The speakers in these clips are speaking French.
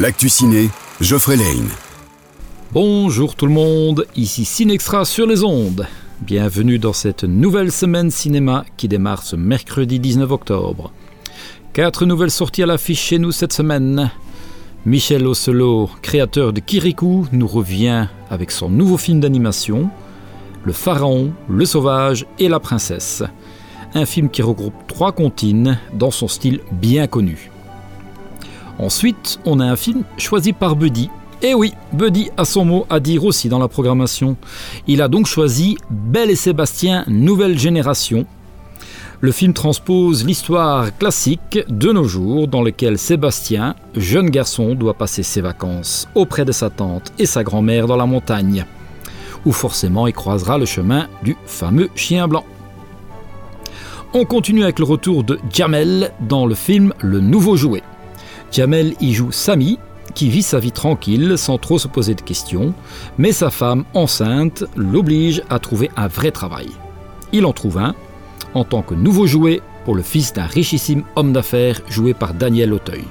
L'actu ciné, Geoffrey Lane. Bonjour tout le monde, ici Cinextra sur les ondes. Bienvenue dans cette nouvelle semaine cinéma qui démarre ce mercredi 19 octobre. Quatre nouvelles sorties à l'affiche chez nous cette semaine. Michel Ocelot, créateur de Kirikou, nous revient avec son nouveau film d'animation, Le Pharaon, le Sauvage et la Princesse. Un film qui regroupe trois comptines dans son style bien connu. Ensuite, on a un film choisi par Buddy. Et oui, Buddy a son mot à dire aussi dans la programmation. Il a donc choisi Belle et Sébastien, nouvelle génération. Le film transpose l'histoire classique de nos jours dans lequel Sébastien, jeune garçon, doit passer ses vacances auprès de sa tante et sa grand-mère dans la montagne, où forcément il croisera le chemin du fameux chien blanc. On continue avec le retour de Jamel dans le film Le Nouveau Jouet. Jamel y joue Samy, qui vit sa vie tranquille sans trop se poser de questions, mais sa femme enceinte l'oblige à trouver un vrai travail. Il en trouve un, en tant que nouveau jouet pour le fils d'un richissime homme d'affaires joué par Daniel Auteuil.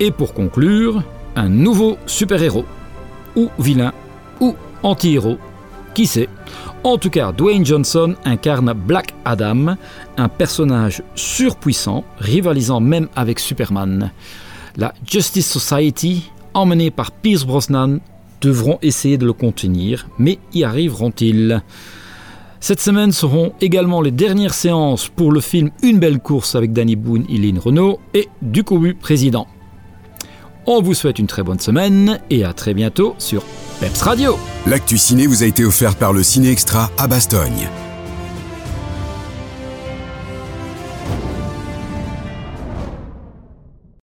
Et pour conclure, un nouveau super-héros, ou vilain, ou anti-héros, qui sait? En tout cas, Dwayne Johnson incarne Black Adam, un personnage surpuissant, rivalisant même avec Superman. La Justice Society, emmenée par Pierce Brosnan, devront essayer de le contenir, mais y arriveront-ils? Cette semaine seront également les dernières séances pour le film Une belle course avec Danny Boone et Lynn Renault et Du Cobu Président. On vous souhaite une très bonne semaine et à très bientôt sur Peps Radio. L'actu ciné vous a été offert par le Ciné Extra à Bastogne.